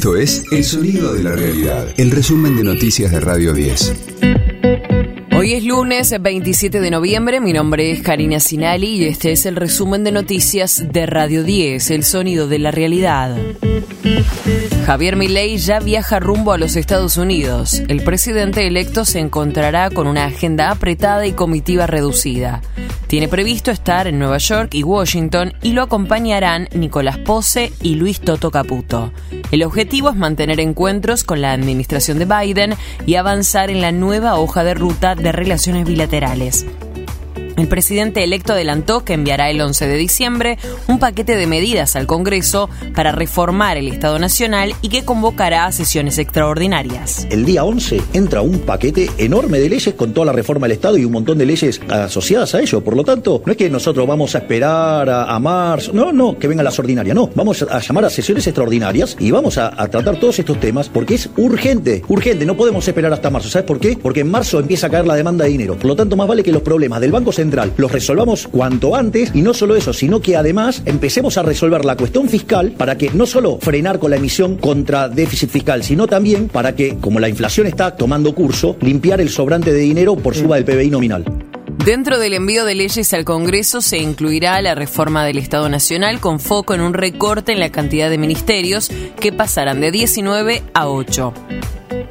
Esto es El Sonido de la Realidad, el resumen de noticias de Radio 10. Hoy es lunes 27 de noviembre, mi nombre es Karina Sinali y este es el resumen de noticias de Radio 10, El Sonido de la Realidad. Javier Milei ya viaja rumbo a los Estados Unidos. El presidente electo se encontrará con una agenda apretada y comitiva reducida. Tiene previsto estar en Nueva York y Washington y lo acompañarán Nicolás Pose y Luis Toto Caputo. El objetivo es mantener encuentros con la administración de Biden y avanzar en la nueva hoja de ruta de relaciones bilaterales. El presidente electo adelantó que enviará el 11 de diciembre un paquete de medidas al Congreso para reformar el Estado Nacional y que convocará a sesiones extraordinarias. El día 11 entra un paquete enorme de leyes con toda la reforma del Estado y un montón de leyes asociadas a ello. Por lo tanto, no es que nosotros vamos a esperar a, marzo, no, no, que vengan las ordinarias, no. Vamos a llamar a sesiones extraordinarias y vamos a, a tratar todos estos temas porque es urgente, urgente. No podemos esperar hasta marzo. ¿Sabes por qué? Porque en marzo empieza a caer la demanda de dinero. Por lo tanto, más vale que los problemas del Banco Central los resolvamos cuanto antes y no solo eso, sino que además empecemos a resolver la cuestión fiscal para que no solo frenar con la emisión contra déficit fiscal, sino también para que, como la inflación está tomando curso, limpiar el sobrante de dinero por suba del PBI nominal. Dentro del envío de leyes al Congreso se incluirá la reforma del Estado Nacional con foco en un recorte en la cantidad de ministerios que pasarán de 19 a 8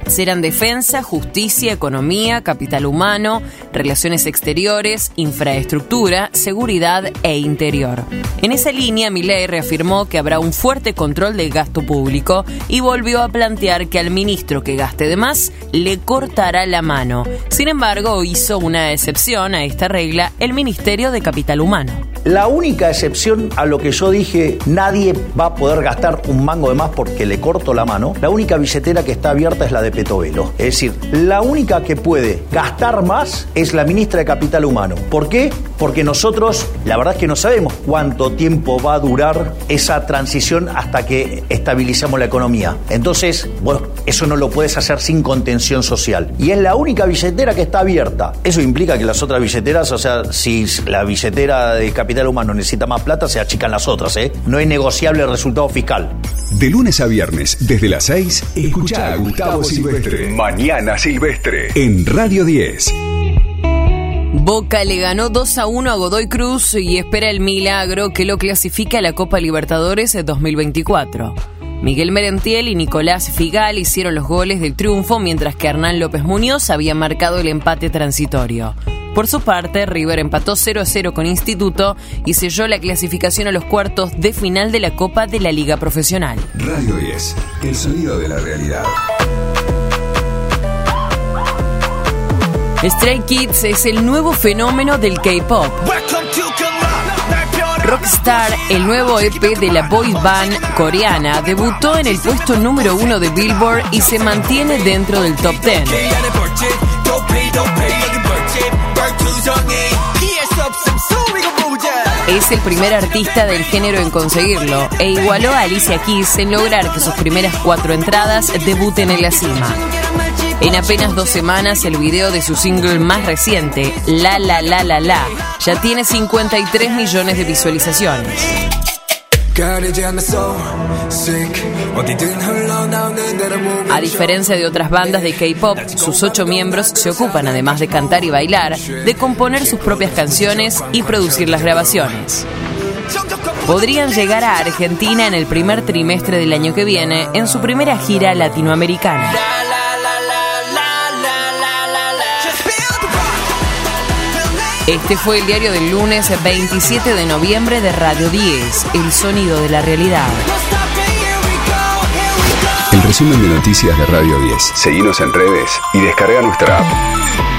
serán defensa, justicia, economía, capital humano, relaciones exteriores, infraestructura, seguridad e interior. En esa línea, Milei reafirmó que habrá un fuerte control del gasto público y volvió a plantear que al ministro que gaste de más le cortará la mano. Sin embargo, hizo una excepción a esta regla el Ministerio de Capital Humano. La única excepción a lo que yo dije, nadie va a poder gastar un mango de más porque le corto la mano, la única billetera que está abierta es la de Petovelo. Es decir, la única que puede gastar más es la ministra de Capital Humano. ¿Por qué? Porque nosotros, la verdad es que no sabemos cuánto tiempo va a durar esa transición hasta que estabilizamos la economía. Entonces, bueno, eso no lo puedes hacer sin contención social. Y es la única billetera que está abierta. Eso implica que las otras billeteras, o sea, si la billetera de Capital capital humano necesita más plata, se achican las otras, ¿eh? No es negociable el resultado fiscal. De lunes a viernes, desde las 6, escucha a Gustavo Silvestre. Mañana Silvestre. En Radio 10. Boca le ganó 2 a 1 a Godoy Cruz y espera el milagro que lo clasifica a la Copa Libertadores 2024. Miguel Merentiel y Nicolás Figal hicieron los goles del triunfo, mientras que Hernán López Muñoz había marcado el empate transitorio. Por su parte, River empató 0 a 0 con Instituto y selló la clasificación a los cuartos de final de la Copa de la Liga Profesional. Radio 10, el sonido de la realidad. Stray Kids es el nuevo fenómeno del K-pop. Rockstar, el nuevo EP de la boy band coreana, debutó en el puesto número uno de Billboard y se mantiene dentro del top 10. Es el primer artista del género en conseguirlo e igualó a Alicia Keys en lograr que sus primeras cuatro entradas debuten en la cima. En apenas dos semanas, el video de su single más reciente, La La La La La, ya tiene 53 millones de visualizaciones. A diferencia de otras bandas de K-pop, sus ocho miembros se ocupan, además de cantar y bailar, de componer sus propias canciones y producir las grabaciones. Podrían llegar a Argentina en el primer trimestre del año que viene en su primera gira latinoamericana. Este fue el diario del lunes 27 de noviembre de Radio 10, El Sonido de la Realidad. El resumen de noticias de Radio 10. Seguimos en redes y descarga nuestra app.